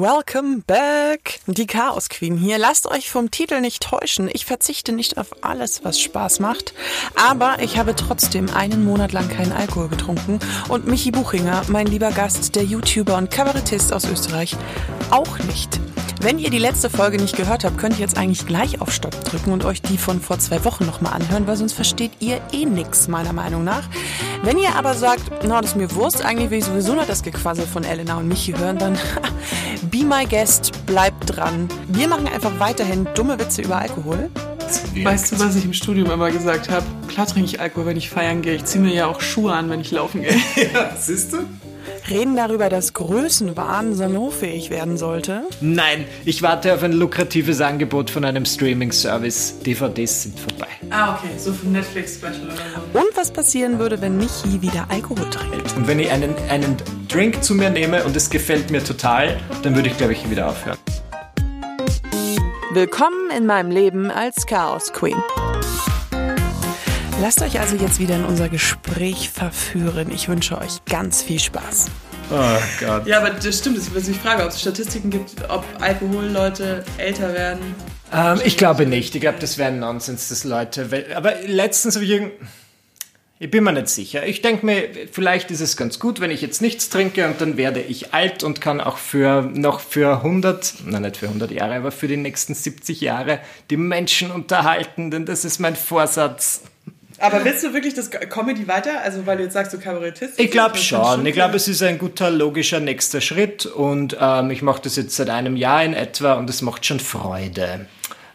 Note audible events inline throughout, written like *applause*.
Welcome back! Die Chaos Queen hier. Lasst euch vom Titel nicht täuschen. Ich verzichte nicht auf alles, was Spaß macht. Aber ich habe trotzdem einen Monat lang keinen Alkohol getrunken. Und Michi Buchinger, mein lieber Gast, der YouTuber und Kabarettist aus Österreich, auch nicht. Wenn ihr die letzte Folge nicht gehört habt, könnt ihr jetzt eigentlich gleich auf Stopp drücken und euch die von vor zwei Wochen nochmal anhören, weil sonst versteht ihr eh nix, meiner Meinung nach. Wenn ihr aber sagt, na, das ist mir Wurst, eigentlich will ich sowieso nur das Gequassel von Elena und Michi hören, dann *laughs* be my guest, bleibt dran. Wir machen einfach weiterhin dumme Witze über Alkohol. Weißt du, was ich im Studium immer gesagt habe? Klar trinke ich Alkohol, wenn ich feiern gehe. Ich ziehe mir ja auch Schuhe an, wenn ich laufen gehe. Ja, *laughs* siehst du? Reden darüber, dass Größenwahn salonfähig werden sollte. Nein, ich warte auf ein lukratives Angebot von einem Streaming-Service. DVDs sind vorbei. Ah, okay. So für Netflix-Special oder so. Und was passieren würde, wenn Michi wieder Alkohol trinkt. Und wenn ich einen, einen Drink zu mir nehme und es gefällt mir total, dann würde ich, glaube ich, wieder aufhören. Willkommen in meinem Leben als Chaos Queen. Lasst euch also jetzt wieder in unser Gespräch verführen. Ich wünsche euch ganz viel Spaß. Oh Gott. Ja, aber das stimmt. Das ist die Frage, ob es Statistiken gibt, ob Alkoholleute älter werden. Ähm, ich glaube nicht. Ich glaube, das wäre ein Nonsens, dass Leute. Aber letztens habe ich irgend... Ich bin mir nicht sicher. Ich denke mir, vielleicht ist es ganz gut, wenn ich jetzt nichts trinke und dann werde ich alt und kann auch für noch für 100, nein, nicht für 100 Jahre, aber für die nächsten 70 Jahre die Menschen unterhalten, denn das ist mein Vorsatz. Aber willst du wirklich das Comedy weiter? Also, weil du jetzt sagst, du Kabarettist? Ich glaube schon. Ich glaube, es ist ein guter, logischer nächster Schritt und ähm, ich mache das jetzt seit einem Jahr in etwa und es macht schon Freude.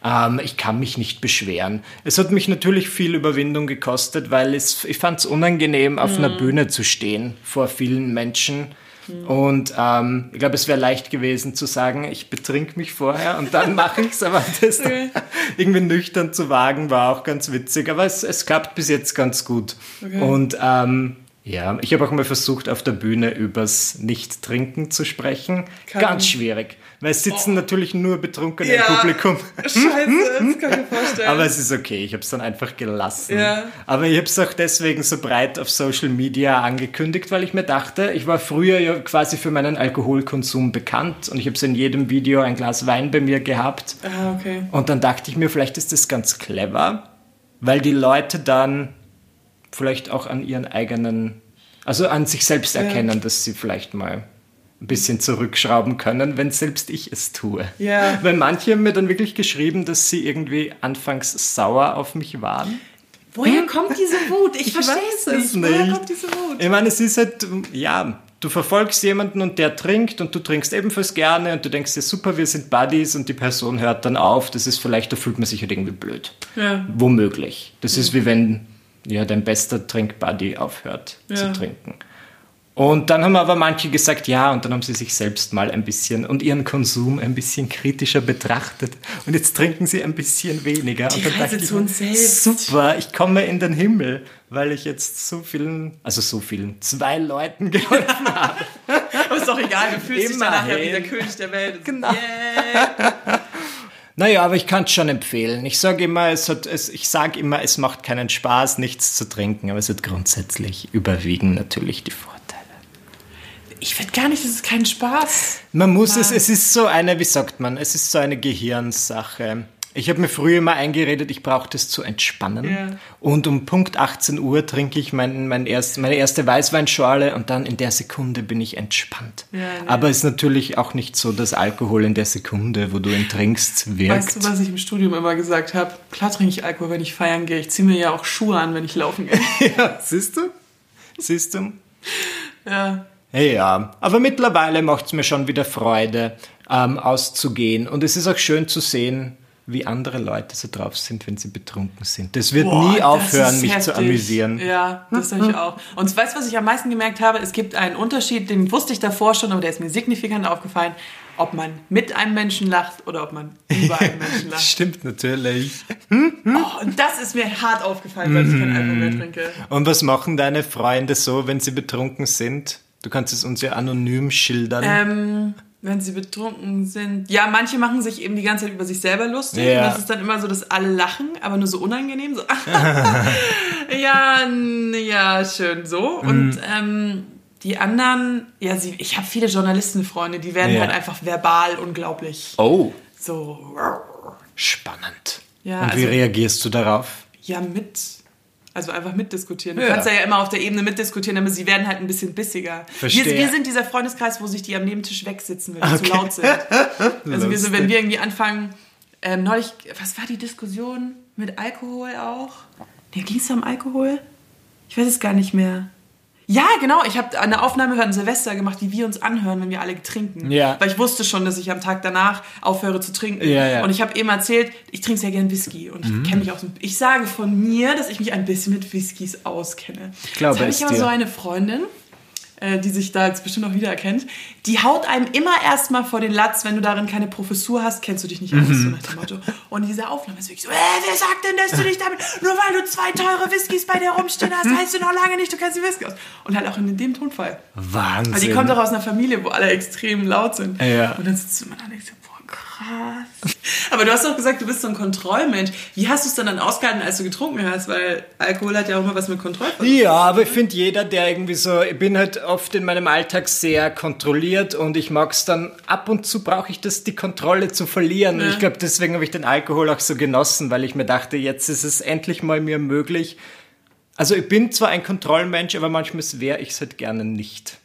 Ähm, ich kann mich nicht beschweren. Es hat mich natürlich viel Überwindung gekostet, weil es, ich fand es unangenehm, auf einer Bühne zu stehen vor vielen Menschen. Und ähm, ich glaube, es wäre leicht gewesen zu sagen, ich betrink mich vorher und dann *laughs* mache ich's, aber das dann *laughs* irgendwie nüchtern zu wagen, war auch ganz witzig. Aber es, es klappt bis jetzt ganz gut. Und ähm, ja, ich habe auch mal versucht, auf der Bühne übers Nicht-Trinken zu sprechen. Kann- Ganz schwierig, weil es sitzen natürlich nur Betrunkene Ja. im Publikum. *laughs* Scheiße, das kann ich mir vorstellen. Aber es ist okay, ich habe es dann einfach gelassen. Ja. Aber ich habe es auch deswegen so breit auf Social Media angekündigt, weil ich mir dachte, ich war früher ja quasi für meinen Alkoholkonsum bekannt und ich habe so in jedem Video ein Glas Wein bei mir gehabt. ah, okay. Und dann dachte ich mir, vielleicht ist das ganz clever, weil die Leute dann vielleicht auch an ihren eigenen, also an sich selbst erkennen, dass sie vielleicht mal ein bisschen zurückschrauben können, wenn selbst ich es tue. Ja. Weil manche haben mir dann wirklich geschrieben, dass sie irgendwie anfangs sauer auf mich waren. Woher kommt diese Wut? Ich, verstehe es weiß nicht. es Woher nicht. kommt diese Wut? Ich meine, es ist halt, ja, du verfolgst jemanden und der trinkt und du trinkst ebenfalls gerne und du denkst dir, super, wir sind Buddies und die Person hört dann auf. Das ist vielleicht, da fühlt man sich halt irgendwie blöd. Ja. Womöglich. Das ist wie wenn ja, dein bester Trinkbuddy aufhört Ja. zu trinken. Und dann haben aber manche gesagt, ja, und dann haben sie sich selbst mal ein bisschen und ihren Konsum ein bisschen kritischer betrachtet. Und jetzt trinken sie ein bisschen weniger. Die und dann Reise dachte ich zu uns selbst. Super, ich komme in den Himmel, weil ich jetzt so vielen, also so vielen, zwei Leuten *laughs* geholfen habe. Aber ist doch egal, du fühlst dich danach ja Immerhin. wie der König der Welt. Genau. Yeah. *laughs* Naja, aber ich kann es schon empfehlen. Ich sage immer, es hat, es, ich sage immer, es macht keinen Spaß, nichts zu trinken, aber es hat grundsätzlich überwiegen natürlich die Vorteile. Ich finde gar nicht, das ist kein Spaß. Man muss es, es ist so eine, wie sagt man, es ist so eine Gehirnsache. Ich habe mir früher immer eingeredet, ich brauche das zu entspannen. Ja. Und um Punkt 18 Uhr trinke ich mein, mein erst, meine erste Weißweinschorle und dann in der Sekunde bin ich entspannt. Ja. Aber es ist natürlich auch nicht so, dass Alkohol in der Sekunde, wo du ihn trinkst, wirkt. Weißt du, was ich im Studium immer gesagt habe? Klar trinke ich Alkohol, wenn ich feiern gehe. Ich ziehe mir ja auch Schuhe an, wenn ich laufen gehe. *laughs* Ja, siehst du? Siehst du? ja. Ja, aber mittlerweile macht es mir schon wieder Freude, ähm, auszugehen. Und es ist auch schön zu sehen, wie andere Leute so drauf sind, wenn sie betrunken sind. Das wird Boah, nie aufhören, mich heftig. zu amüsieren. Ja, das sage ich auch. Und weißt du, was ich am meisten gemerkt habe? Es gibt einen Unterschied, den wusste ich davor schon, aber der ist mir signifikant aufgefallen, ob man mit einem Menschen lacht oder ob man über einen Menschen *laughs* lacht. Stimmt natürlich. Oh, und das ist mir hart aufgefallen, weil ich kein Alkohol mehr trinke. Und was machen deine Freunde so, wenn sie betrunken sind? Du kannst es uns ja anonym schildern. Ähm, wenn sie betrunken sind. Ja, manche machen sich eben die ganze Zeit über sich selber lustig. Ja. Und das ist dann immer so, dass alle lachen, aber nur so unangenehm. So, *laughs* ja, ja, schön so. Und ähm, Die anderen, ja, sie, ich habe viele Journalistenfreunde, die werden Ja. halt einfach verbal unglaublich Oh, so, spannend. Ja, und wie also- reagierst du darauf? ja, mit. Also einfach mitdiskutieren. Du Ja. kannst ja, immer auf der Ebene mitdiskutieren, aber sie werden halt ein bisschen bissiger. Wir, Verstehe. wir sind dieser Freundeskreis, wo sich die am Nebentisch wegsitzen, wenn die Okay. zu laut sind. *laughs* Also wir sind, wenn wir irgendwie anfangen, ähm, neulich, was war die Diskussion mit Alkohol auch? Nee, ging es um Alkohol? Ich weiß es gar nicht mehr. Ja, genau. Ich habe eine Aufnahme für ein Silvester gemacht, wie wir uns anhören, wenn wir alle trinken. Ja. Weil ich wusste schon, dass ich am Tag danach aufhöre zu trinken. Ja, ja. Und ich habe eben erzählt, ich trinke sehr gern Whisky. Und ich Mhm. kenne mich auch so. Ich sage von mir, dass ich mich ein bisschen mit Whiskys auskenne. Ich glaube Jetzt habe ich aber dir. so eine Freundin, äh, die sich da jetzt bestimmt auch wiedererkennt, die haut einem immer erstmal vor den Latz, wenn du darin keine Professur hast, kennst du dich nicht aus, Mhm. so nach dem Motto. Und diese Aufnahme ist wirklich so, äh, wer sagt denn, dass du dich damit, nur weil du zwei teure Whiskys bei dir rumstehen hast, heißt du noch lange nicht, du kennst die Whisky aus. Und halt auch in dem Tonfall. Wahnsinn. Also die kommt doch aus einer Familie, wo alle extrem laut sind. Ja. Und dann sitzt du immer da und denkst, krass. Aber du hast doch gesagt, du bist so ein Kontrollmensch. Wie hast du es dann dann ausgehalten, als du getrunken hast? Weil Alkohol hat ja auch immer was mit Kontrollverlust. Ja, aber ich finde jeder, der irgendwie so, ich bin halt oft in meinem Alltag sehr kontrolliert und ich mag es dann, ab und zu brauche ich das, die Kontrolle zu verlieren. Ja. Ich glaube, deswegen habe ich den Alkohol auch so genossen, weil ich mir dachte, jetzt ist es endlich mal mir möglich. Also ich bin zwar ein Kontrollmensch, aber manchmal wäre ich es halt gerne nicht.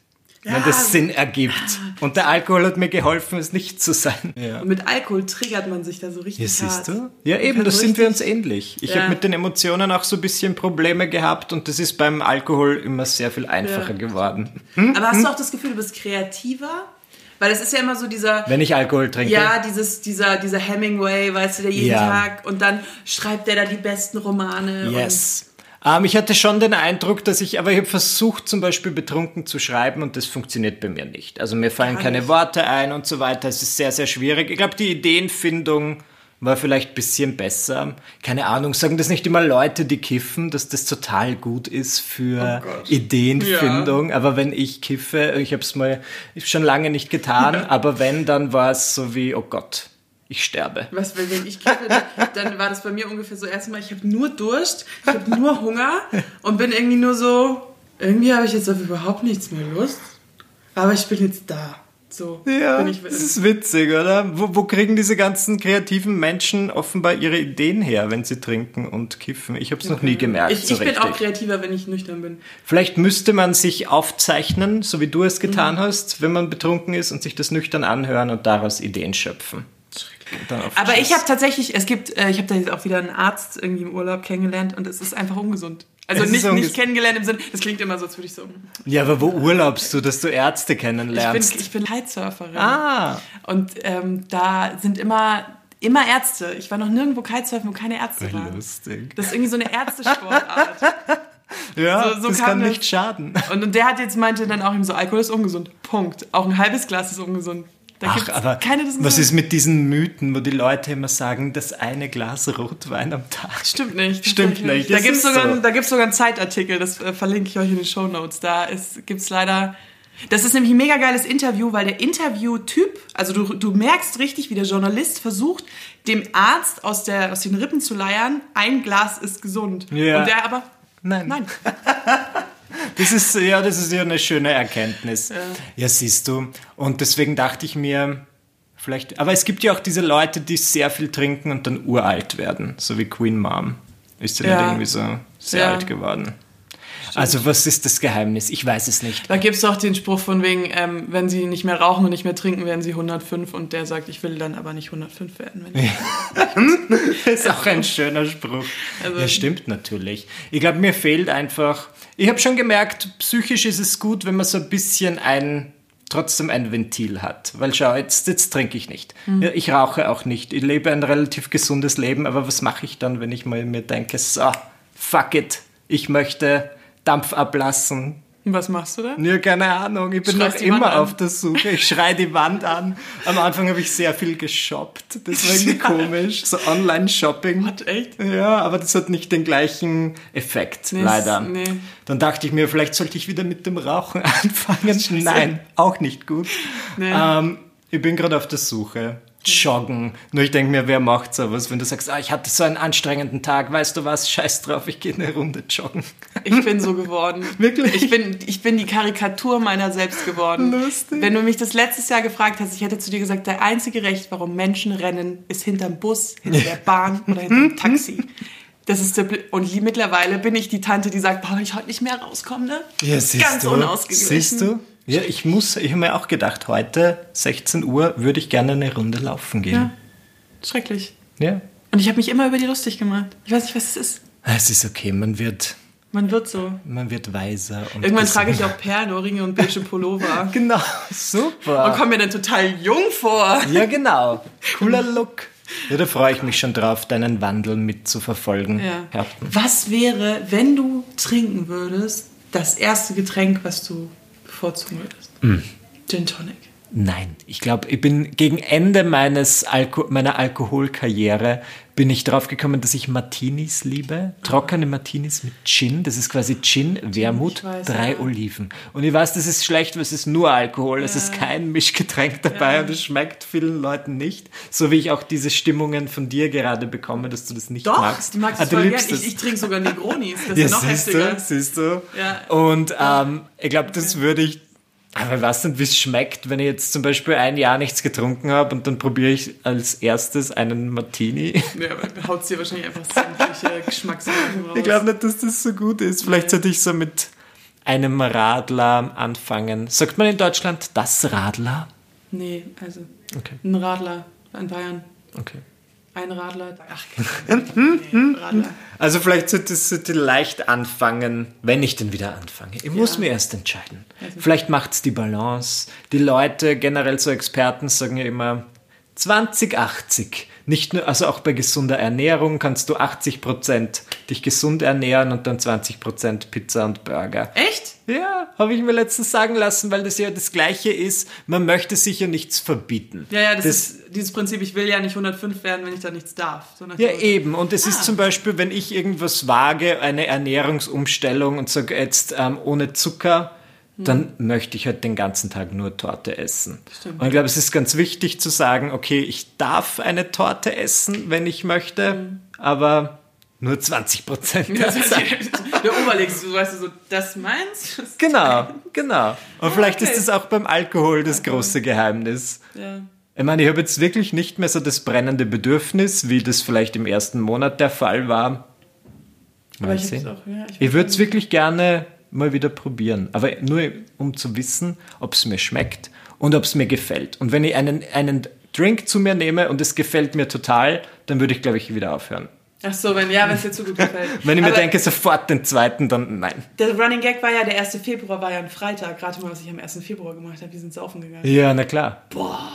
Wenn Ja. das Sinn ergibt. Und der Alkohol hat mir geholfen, es nicht zu sein. Ja. Und mit Alkohol triggert man sich da so richtig Ja, siehst du? Ja, Man eben, das so sind wir uns ähnlich. Ich Ja. habe mit den Emotionen auch so ein bisschen Probleme gehabt und das ist beim Alkohol immer sehr viel einfacher Ja. geworden. Aber hast du auch das Gefühl, du bist kreativer? Weil es ist ja immer so dieser... Wenn ich Alkohol trinke. Ja, dieses, dieser, dieser Hemingway, weißt du, der jeden Ja. Tag und dann schreibt der da die besten Romane. Yes. Ähm, ich hatte schon den Eindruck, dass ich, aber ich habe versucht, zum Beispiel betrunken zu schreiben und das funktioniert bei mir nicht. Also mir fallen Gar keine nicht. Worte ein und so weiter. Es ist sehr, sehr schwierig. Ich glaube, die Ideenfindung war vielleicht ein bisschen besser. Keine Ahnung, sagen das nicht immer Leute, die kiffen, dass das total gut ist für Oh. Ideenfindung. Aber wenn ich kiffe, ich habe es mal schon lange nicht getan, aber wenn, dann war es so wie, oh Gott, ich sterbe. Was, wenn wenn ich kiffe, dann, war das bei mir ungefähr so erstmal, ich habe nur Durst, ich habe nur Hunger und bin irgendwie nur so, irgendwie habe ich jetzt auf überhaupt nichts mehr Lust, aber ich bin jetzt da. So Ja, bin ich. das ist witzig, oder? Wo, wo kriegen diese ganzen kreativen Menschen offenbar ihre Ideen her, wenn sie trinken und kiffen? Ich habe es noch nie gemerkt. ich so ich bin auch kreativer, wenn ich nüchtern bin. Vielleicht müsste man sich aufzeichnen, so wie du es getan Mhm. hast, wenn man betrunken ist und sich das nüchtern anhören und daraus Ideen schöpfen. Aber ich habe tatsächlich, es gibt, äh, ich habe da jetzt auch wieder einen Arzt irgendwie im Urlaub kennengelernt und es ist einfach ungesund. Also Es nicht, unges- nicht kennengelernt im Sinne, das klingt immer so, als würde ich so. Ja, aber wo urlaubst du, dass du Ärzte Ich bin, kennenlernst? ich bin Kitesurferin. ah, Und ähm, da sind immer, immer Ärzte. Ich war noch nirgendwo Kitesurfen, wo keine Ärzte waren. lustig. Das ist irgendwie so eine Ärztesportart. *laughs* Ja, So- so das kann das. nicht schaden. und, und der hat jetzt meinte dann auch ihm so, Alkohol ist ungesund. Punkt. Auch ein halbes Glas ist ungesund. Da Ach, aber keine Diskussion. was ist mit diesen Mythen, wo die Leute immer sagen, das eine Glas Rotwein am Tag? Stimmt nicht. *laughs* Stimmt nicht, Da gibt es sogar, so. gibt's sogar einen Zeitartikel, das äh, verlinke ich euch in den Show Notes. Da gibt es leider. Das ist nämlich ein mega geiles Interview, weil der Interviewtyp, also du, du merkst richtig, wie der Journalist versucht, dem Arzt aus, der, aus den Rippen zu leiern, ein Glas ist gesund. Ja. Und der aber, Nein. nein. *laughs* Das ist, ja, das ist ja eine schöne Erkenntnis. Ja. siehst du. Und deswegen dachte ich mir, vielleicht, aber es gibt ja auch diese Leute, die sehr viel trinken und dann uralt werden, so wie Queen Mom. Ist ja, Ja. nicht irgendwie so sehr Ja. alt geworden. Also was ist das Geheimnis? Ich weiß es nicht. Da gibt es auch den Spruch von wegen, ähm, wenn sie nicht mehr rauchen und nicht mehr trinken, werden sie 105 und der sagt, ich will dann aber nicht 105 werden. *laughs* Das ist auch ein schöner Spruch. Also- ja, stimmt natürlich. Ich glaube, mir fehlt einfach. Ich habe schon gemerkt, psychisch ist es gut, wenn man so ein bisschen ein trotzdem ein Ventil hat. Weil schau, jetzt, jetzt trinke ich nicht. Mhm. Ich rauche auch nicht. Ich lebe ein relativ gesundes Leben, aber was mache ich dann, wenn ich mal mir denke, so, fuck it, ich möchte Dampf ablassen, Was machst du da? ja, keine Ahnung. Ich bin Schreist noch immer auf der Suche. Ich schreie die Wand an. Am Anfang habe ich sehr viel geshoppt. Das war irgendwie *laughs* komisch. So Online-Shopping. What, echt? Ja, aber das hat nicht den gleichen Effekt, Nee, leider. nee. Dann dachte ich mir, vielleicht sollte ich wieder mit dem Rauchen *laughs* anfangen. Nein, auch nicht gut. Nee. Ähm, ich bin gerade auf der Suche. Joggen. Nur ich denke mir, wer macht sowas, wenn du sagst, ah, ich hatte so einen anstrengenden Tag, weißt du was, scheiß drauf, ich gehe eine Runde joggen. Ich bin so geworden. *laughs* Wirklich? Ich bin, ich bin die Karikatur meiner selbst geworden. Lustig. Wenn du mich das letztes Jahr gefragt hast, ich hätte zu dir gesagt, der einzige Recht, warum Menschen rennen, ist hinterm Bus, hinter der Bahn *laughs* oder hinterm Taxi. Das ist der Bl und mittlerweile bin ich die Tante, die sagt, boah, ich heute nicht mehr rauskomme, ne? Ja, siehst Ganz du. unausgeglichen. Siehst du? Ja, ich muss, ich habe mir auch gedacht, heute 16 Uhr würde ich gerne eine Runde laufen Ja. gehen. Schrecklich. Ja. Und ich habe mich immer über die lustig gemacht. Ich weiß nicht, was es ist. Es ist okay, man wird, Man wird so. man wird weiser. Und Irgendwann trage ich auch Perlenohrringe und beige Pullover. *laughs* Genau, super. Und komme mir dann total jung vor. Ja, genau. *laughs* Cooler Look. Ja, da freue ich mich schon drauf, deinen Wandel mitzuverfolgen. Ja. Herten. Was wäre, wenn du trinken würdest, das erste Getränk, was du bevorzugen würdest? Mm. Gin Tonic. Nein, ich glaube, ich bin gegen Ende meines Alko meiner Alkoholkarriere bin ich drauf gekommen, dass ich Martinis liebe. Trockene Martinis mit Gin. Das ist quasi Gin, Wermut, weiß, drei ja. Oliven. Und ich weiß, das ist schlecht, weil es ist nur Alkohol. Es ist kein Mischgetränk dabei und es schmeckt vielen Leuten nicht. So wie ich auch diese Stimmungen von dir gerade bekomme, dass du das nicht Doch, magst. du magst Ah, gern. liebst Ich, ich trinke sogar Negronis. Das *laughs* Ja, ist noch siehst heftiger. du, siehst du. Ja. Und ähm, ich glaube, das würde ich. Aber ich weiß nicht, wie es schmeckt, wenn ich jetzt zum Beispiel ein Jahr nichts getrunken habe und dann probiere ich als erstes einen Martini. Ja, haut dir wahrscheinlich einfach sämtliche *laughs* Geschmacksrichtungen raus. Ich glaube nicht, dass das so gut ist. Vielleicht sollte ich so mit einem Radler anfangen. Sagt man in Deutschland das Radler? Nee, also Okay. ein Radler in Bayern. Okay. Ein Radler. Ach, keine Ahnung. nee, Radler. Also vielleicht sollte es sollte leicht anfangen, wenn ich denn wieder anfange. Ich muss mir erst entscheiden. Vielleicht macht es die Balance. Die Leute, generell so Experten, sagen ja immer 2080. Nicht nur, also auch bei gesunder Ernährung kannst du 80% dich gesund ernähren und dann 20% Pizza und Burger. Echt? Ja, habe ich mir letztens sagen lassen, weil das ja das Gleiche ist. Man möchte sich ja nichts verbieten. Ja, ja, das, ist dieses Prinzip, ich will ja nicht 105 werden, wenn ich da nichts darf. So Ja, eben. Und es Ah. ist zum Beispiel, wenn ich irgendwas wage, eine Ernährungsumstellung und sage jetzt ähm, ohne Zucker, dann möchte ich halt den ganzen Tag nur Torte essen. Stimmt. Und ich glaube, es ist ganz wichtig zu sagen, okay, ich darf eine Torte essen, wenn ich möchte, Mhm. aber nur 20 Prozent. der *laughs* Oberlegst du, weißt du, so, das meins? Das- Genau, genau. Und vielleicht okay. ist es auch beim Alkohol das große Geheimnis. Ja. Ich meine, ich habe jetzt wirklich nicht mehr so das brennende Bedürfnis, wie das vielleicht im ersten Monat der Fall war. Aber ich, auch, ja, Ich würde es wirklich gerne mal wieder probieren. Aber nur um zu wissen, ob es mir schmeckt und ob es mir gefällt. Und wenn ich einen, einen Drink zu mir nehme und es gefällt mir total, dann würde ich, glaube ich, wieder aufhören. Ach so, wenn, ja, wenn es dir zu gut gefällt. *laughs* Wenn ich mir Aber denke, sofort den zweiten, dann nein. Der Running Gag war ja, der 1. Februar war ja ein Freitag. Gerade mal, was ich am 1. Februar gemacht habe. Wir sind saufen gegangen. Ja, na klar.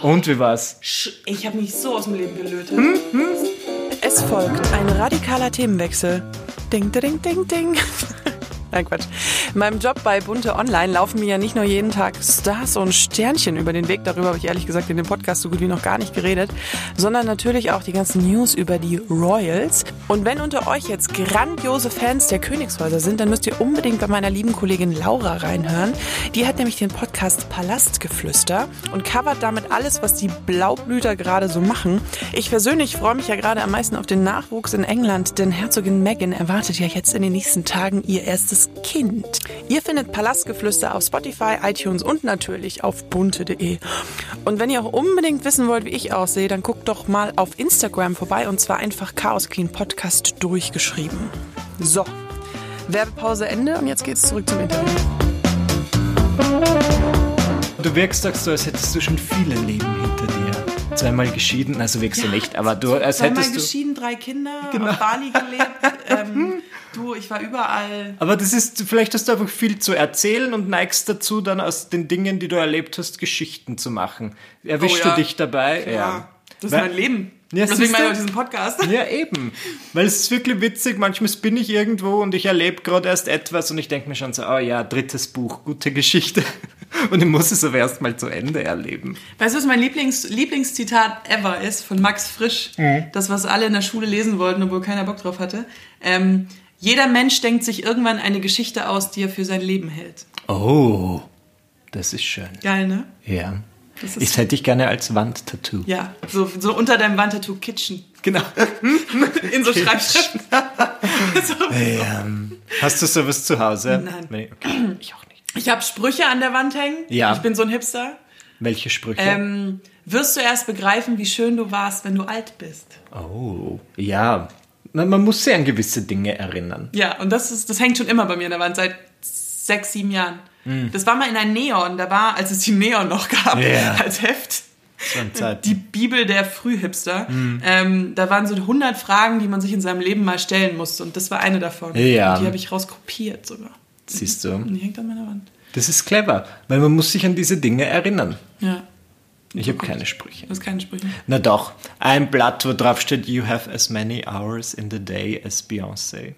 Und wie war's? Ich habe mich so aus dem Leben gelötet. Hm? Es folgt ein radikaler Themenwechsel. Ding, ding, ding, ding. Nein, Quatsch. In meinem Job bei Bunte Online laufen mir ja nicht nur jeden Tag Stars und Sternchen über den Weg. Darüber habe ich ehrlich gesagt in dem Podcast so gut wie noch gar nicht geredet. Sondern natürlich auch die ganzen News über die Royals. Und wenn unter euch jetzt grandiose Fans der Königshäuser sind, dann müsst ihr unbedingt bei meiner lieben Kollegin Laura reinhören. Die hat nämlich den Podcast Palastgeflüster und covert damit alles, was die Blaublüter gerade so machen. Ich persönlich freue mich ja gerade am meisten auf den Nachwuchs in England, denn Herzogin Meghan erwartet ja jetzt in den nächsten Tagen ihr erstes Kind. Ihr findet Palastgeflüster auf Spotify, iTunes und natürlich auf bunte.de. Und wenn ihr auch unbedingt wissen wollt, wie ich aussehe, dann guckt doch mal auf Instagram vorbei und zwar einfach Chaos Clean Podcast durchgeschrieben. So, Werbepause Ende und jetzt geht's zurück zum Interview. Du wirkst doch so, als hättest du schon viele Leben hinter dir. Zweimal geschieden, also wirkst du nicht, aber du, als Zweimal hättest du. geschieden, drei Kinder, auf Bali gelebt. *laughs* ähm, du, ich war überall. Aber das ist, vielleicht hast du einfach viel zu erzählen und neigst dazu, dann aus den Dingen, die du erlebt hast, Geschichten zu machen. Erwischst Oh ja. du dich dabei? Ja. Das ist Weil- mein Leben. Ja, Deswegen mache du? ich auch diesen Podcast. Ja, eben. Weil es ist wirklich witzig, manchmal bin ich irgendwo und ich erlebe gerade erst etwas und ich denke mir schon so, oh ja, drittes Buch, gute Geschichte. *laughs* Und ich muss es aber erst mal zu Ende erleben. Weißt du, was mein Lieblings Lieblingszitat ever ist von Max Frisch? Mhm. Das, was alle in der Schule lesen wollten, obwohl keiner Bock drauf hatte. Ähm, jeder Mensch denkt sich irgendwann eine Geschichte aus, die er für sein Leben hält. Oh, das ist schön. Geil, ne? Ja. Das Das hätte ich gerne als Wandtattoo. ja, so, so unter deinem Wandtattoo Kitchen. Genau. *laughs* In so Schreibschriften. *laughs* so. Ähm, hast du sowas zu Hause? Nein. Nee, okay. Ich auch nicht. Ich habe Sprüche an der Wand hängen. Ja. Ich bin so ein Hipster. Welche Sprüche? Ähm, wirst du erst begreifen, wie schön du warst, wenn du alt bist. oh, ja. Man, man muss sich an gewisse Dinge erinnern. Ja, und das, ist, das hängt schon immer bei mir an der Wand, seit sechs, sieben Jahren. Das war mal in ein Neon, da war, als es die Neon noch gab, Ja. als Heft. Die Bibel der Frühhipster. Mhm. Ähm, da waren so 100 Fragen, die man sich in seinem Leben mal stellen musste. Und das war eine davon. Ja. Und die habe ich rauskopiert sogar. Siehst du? Und die hängt an meiner Wand. Das ist clever, weil man muss sich an diese Dinge erinnern. Ja, Ich habe keine Sprüche. das ist keine Sprüche. Na doch, ein Blatt, wo drauf steht, you have as many hours in the day as Beyoncé.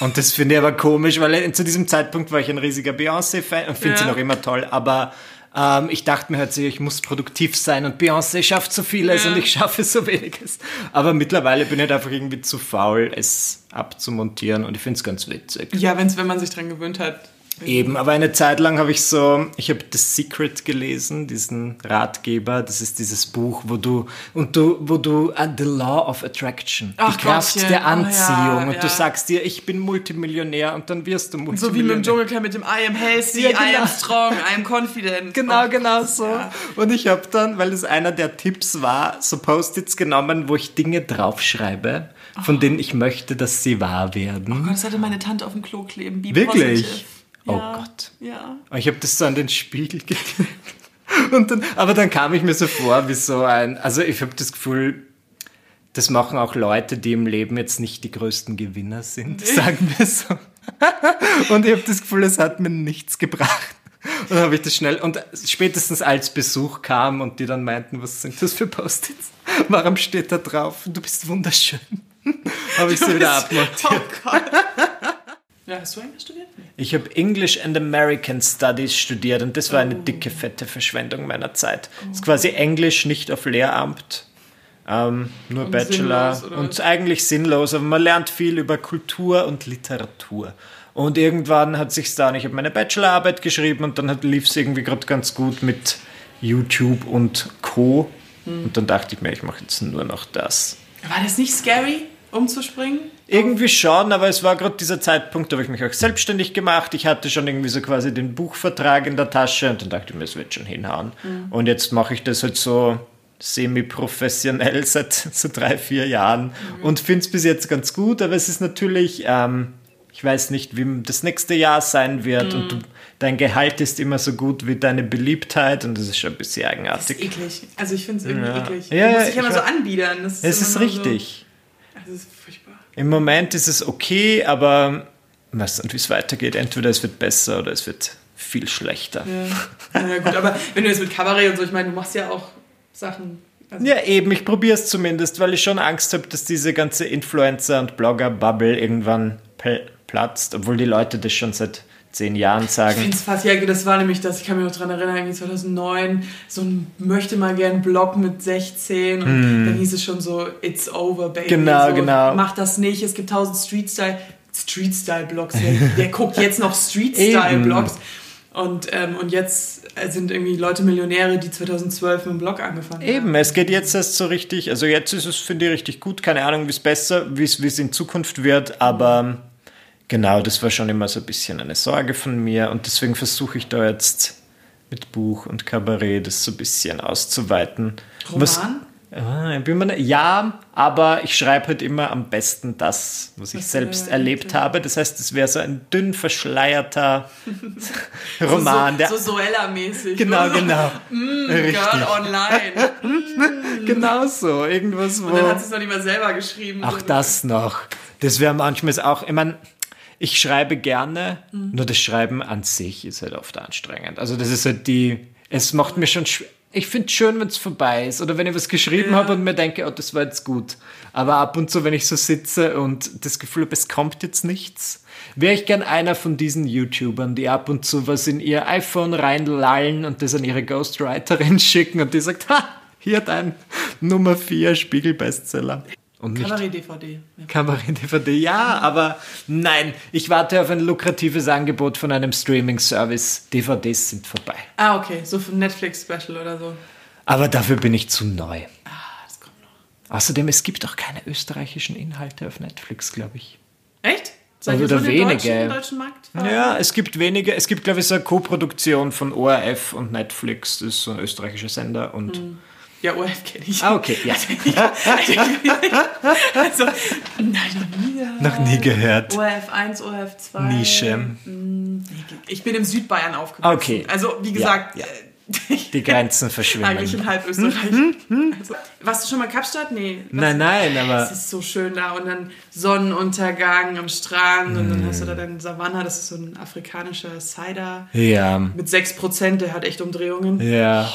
Und das finde ich aber komisch, weil zu diesem Zeitpunkt war ich ein riesiger Beyoncé-Fan und finde sie Ja. noch immer toll, aber ähm, ich dachte mir halt so, ich muss produktiv sein und Beyoncé schafft so vieles Ja. und ich schaffe so weniges. Aber mittlerweile bin ich halt einfach irgendwie zu faul, es abzumontieren und ich finde es ganz witzig. Ja, wenn's, wenn man sich dran gewöhnt hat. Eben, aber eine Zeit lang habe ich so, ich habe The Secret gelesen, diesen Ratgeber. Das ist dieses Buch, wo du und du, wo du uh, The Law of Attraction, Ach die Kraft Gottchen, der oh ja, Anziehung. und du ja. sagst dir, ich bin Multimillionär und dann wirst du So Multimillionär. wie mit dem Dschungelcamp mit dem I am healthy, Ja, I am genau. strong, I am confident. Genau, Oh, genau so. Und ich habe dann, weil es einer der Tipps war, so Post-its genommen, wo ich Dinge draufschreibe, von denen ich möchte, dass sie wahr werden. Oh Gott, das hatte meine Tante auf dem Klo kleben. Be Wirklich? positive. Oh Ja, Gott. Ja. Ich habe das so an den Spiegel geklebt. Und dann, aber dann kam ich mir so vor, wie so ein. Also ich habe das Gefühl, das machen auch Leute, die im Leben jetzt nicht die größten Gewinner sind, sagen wir so. Und ich habe das Gefühl, es hat mir nichts gebracht. Und dann habe ich das schnell. Und spätestens als Besuch kam und die dann meinten, was sind das für Post-its? Warum steht da drauf? Du bist wunderschön. habe ich sie wieder abmontiert. Oh Gott. Ja, hast du Englisch studiert? Ich habe English and American Studies studiert und das war eine dicke, fette Verschwendung meiner Zeit. Das ist quasi Englisch nicht auf Lehramt, ähm, nur Und Bachelor sinnlos, und eigentlich sinnlos, aber man lernt viel über Kultur und Literatur. Und irgendwann hat sich's da, ich habe meine Bachelorarbeit geschrieben und dann lief es irgendwie gerade ganz gut mit YouTube und Co. Hm. Und dann dachte ich mir, ich mache jetzt nur noch das. War das nicht scary, umzuspringen? Irgendwie schon, aber es war gerade dieser Zeitpunkt, da habe ich mich auch selbstständig gemacht. Ich hatte schon irgendwie so quasi den Buchvertrag in der Tasche und dann dachte ich mir, es wird schon hinhauen. Und jetzt mache ich das halt so semi-professionell *laughs* seit so drei, vier Jahren und finde es bis jetzt ganz gut, aber es ist natürlich, ähm, ich weiß nicht, wie das nächste Jahr sein wird und du, dein Gehalt ist immer so gut wie deine Beliebtheit und das ist schon ein bisschen Das eigenartig. ist eklig. Also ich finde es irgendwie Ja. eklig. Ja, du musst ja, dich immer ich so anbiedern. Das ist Es ist immer richtig. So, das ist furchtbar. Im Moment ist es okay, aber ich weiß nicht, wie es weitergeht. Entweder es wird besser oder es wird viel schlechter. Ja. ja gut, aber wenn du jetzt mit Kabarett und so, ich meine, du machst ja auch Sachen. Also, Ja, eben, ich probiere es zumindest, weil ich schon Angst habe, dass diese ganze Influencer- und Blogger-Bubble irgendwann pl- platzt, obwohl die Leute das schon seit zehn Jahren Ich sagen. finde es fast, ja, das war nämlich das, ich kann mich noch dran erinnern, irgendwie 2009, so ein möchte mal gern Blog mit 16 und dann hieß es schon so, it's over, baby. Hm. Genau, so, genau. Mach das nicht, es gibt tausend Street-Style, Street-Style-Blogs, wer, wer guckt jetzt noch Street-Style-Blogs? Und, ähm, und jetzt sind irgendwie Leute Millionäre, die 2012 mit dem Blog angefangen haben. Eben, es geht jetzt erst so richtig, also jetzt ist es, finde ich, richtig gut. Keine Ahnung, wie es besser, wie es wie es in Zukunft wird, aber genau, das war schon immer so ein bisschen eine Sorge von mir und deswegen versuche ich da jetzt mit Buch und Kabarett das so ein bisschen auszuweiten. Was- Roman? Ah, ich bin mir nicht- ja, aber ich schreibe halt immer am besten das, was ich Was du selbst erlebt hast. habe. Das heißt, es wäre so ein dünn verschleierter *laughs* Roman. so, der, so Zoella-mäßig. genau, so, genau. Richtig. Girl online. *laughs* Genau so. Irgendwas, wo. Und dann hat sie es noch nicht mal selber geschrieben. Ach, So. das noch. Das wäre manchmal auch, ich meine, ich schreibe gerne, Mhm. nur das Schreiben an sich ist halt oft anstrengend. Also das ist halt die, es macht mir schon, ich finde es schön, wenn es vorbei ist oder wenn ich was geschrieben Ja. habe und mir denke, oh, das war jetzt gut. Aber ab und zu, wenn ich so sitze und das Gefühl habe, es kommt jetzt nichts, wäre ich gern einer von diesen YouTubern, die ab und zu was in ihr iPhone reinlallen und das an ihre Ghostwriterin *laughs* schicken und die sagt, ha, hier dein Nummer 4 Spiegel-Bestseller. Und Kabarett-DVD. Ja. Kabarett-DVD, ja, aber nein, ich warte auf ein lukratives Angebot von einem Streaming-Service. DVDs sind vorbei. Ah, okay. So ein Netflix-Special oder so. Aber dafür bin ich zu neu. Ah, das kommt noch. Außerdem, es gibt auch keine österreichischen Inhalte auf Netflix, glaube ich. Echt? Seid Also den wenige. Deutschen, deutschen Markt? Ja, es gibt wenige. Es gibt, glaube ich, so eine Co-Produktion von ORF und Netflix. Das ist so ein österreichischer Sender. Und Ja, ORF kenne ich. Ah, okay, ja. also, nein, noch nie gehört. Noch nie gehört. ORF 1, ORF 2. Nische. Ich bin im Südbayern aufgewachsen. Okay. Also, wie gesagt, Ja, äh, Die Grenzen eigentlich verschwimmen. *laughs* in halb Österreich. Also, warst du schon mal Kapstadt? Nee. Was- Nein, nein, aber Es ist so schön da und dann Sonnenuntergang am Strand und dann hast du da deinen Savannah, das ist so ein afrikanischer Cider ja, mit 6%, der hat echt Umdrehungen. ja.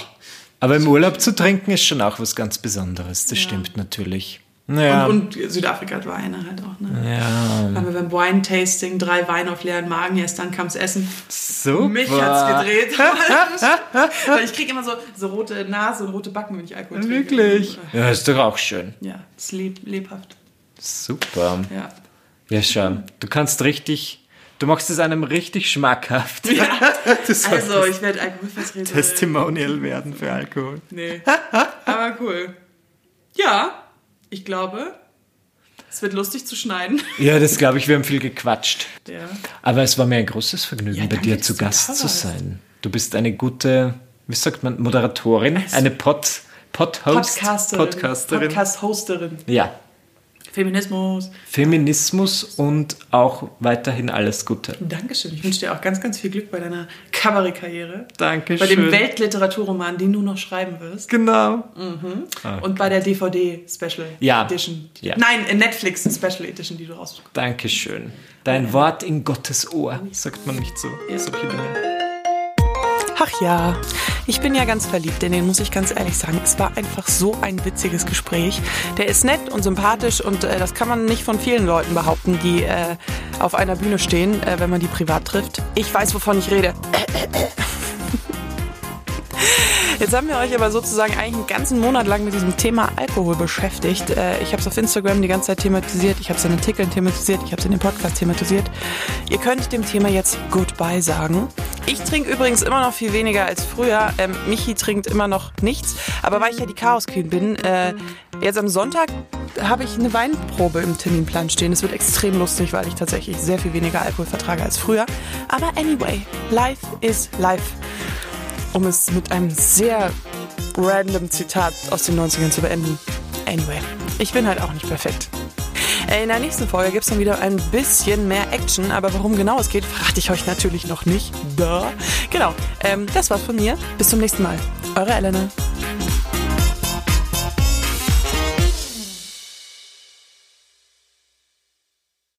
Aber im Urlaub zu trinken ist schon auch was ganz Besonderes. Das stimmt natürlich. Naja. Und, und Südafrika hat Weine halt auch, ne? ja, Haben wir beim Wine-Tasting drei Weine auf leeren Magen, erst dann kam's Essen. super. Mich hat's gedreht. *laughs* Weil ich krieg immer so, so rote Nase und rote Backen, wenn ich Alkohol trinke. Wirklich? Ja, ist doch auch schön. Ja, ist leb lebhaft. Super. Ja. Ja, schon. Du kannst richtig, du machst es einem richtig schmackhaft. *laughs* Solltest Also, ich werde Alkoholvertreter. Testimonial werden für Alkohol. Nee. Aber cool. Ja, ich glaube, es wird lustig zu schneiden. *laughs* Ja, das glaube ich, wir haben viel gequatscht. Ja. Aber es war mir ein großes Vergnügen, Ja, bei dir zu Gast zu sein. Du bist eine gute, wie sagt man, Moderatorin, eine Pod, Pod-Host, Podcasterin. Podcasterin. Podcast-Hosterin. Ja, Feminismus. Feminismus und auch weiterhin alles Gute. Dankeschön. Ich wünsche dir auch ganz, ganz viel Glück bei deiner Kabarettkarriere. Dankeschön. Bei dem Weltliteraturroman, den du noch schreiben wirst. Genau. Und bei der DVD-Special Ja. Edition. Ja. Nein, äh, Netflix Special Edition, die du raus. Dankeschön. Dein Wort in Gottes Ohr, sagt man nicht so. Solche Dinge. Ach ja, ich bin ja ganz verliebt in den, muss ich ganz ehrlich sagen. Es war einfach so ein witziges Gespräch. Der ist nett und sympathisch und äh, das kann man nicht von vielen Leuten behaupten, die äh, auf einer Bühne stehen, äh, wenn man die privat trifft. Ich weiß, wovon ich rede. *laughs* Jetzt haben wir euch aber sozusagen eigentlich einen ganzen Monat lang mit diesem Thema Alkohol beschäftigt. Äh, Ich habe es auf Instagram die ganze Zeit thematisiert, ich habe es in Artikeln thematisiert, ich habe es in dem Podcast thematisiert. Ihr könnt dem Thema jetzt Goodbye sagen. Ich trinke übrigens immer noch viel weniger als früher. Ähm, Michi trinkt immer noch nichts. Aber weil ich ja die Chaos Queen bin, äh, jetzt am Sonntag habe ich eine Weinprobe im Terminplan stehen. Es wird extrem lustig, weil ich tatsächlich sehr viel weniger Alkohol vertrage als früher. Aber anyway, life is life um es mit einem sehr random Zitat aus den 90ern zu beenden. Anyway, ich bin halt auch nicht perfekt. In der nächsten Folge gibt es dann wieder ein bisschen mehr Action, aber worum genau es geht, verrate ich euch natürlich noch nicht. Da. Genau, ähm, das war's von mir. Bis zum nächsten Mal. Eure Elena.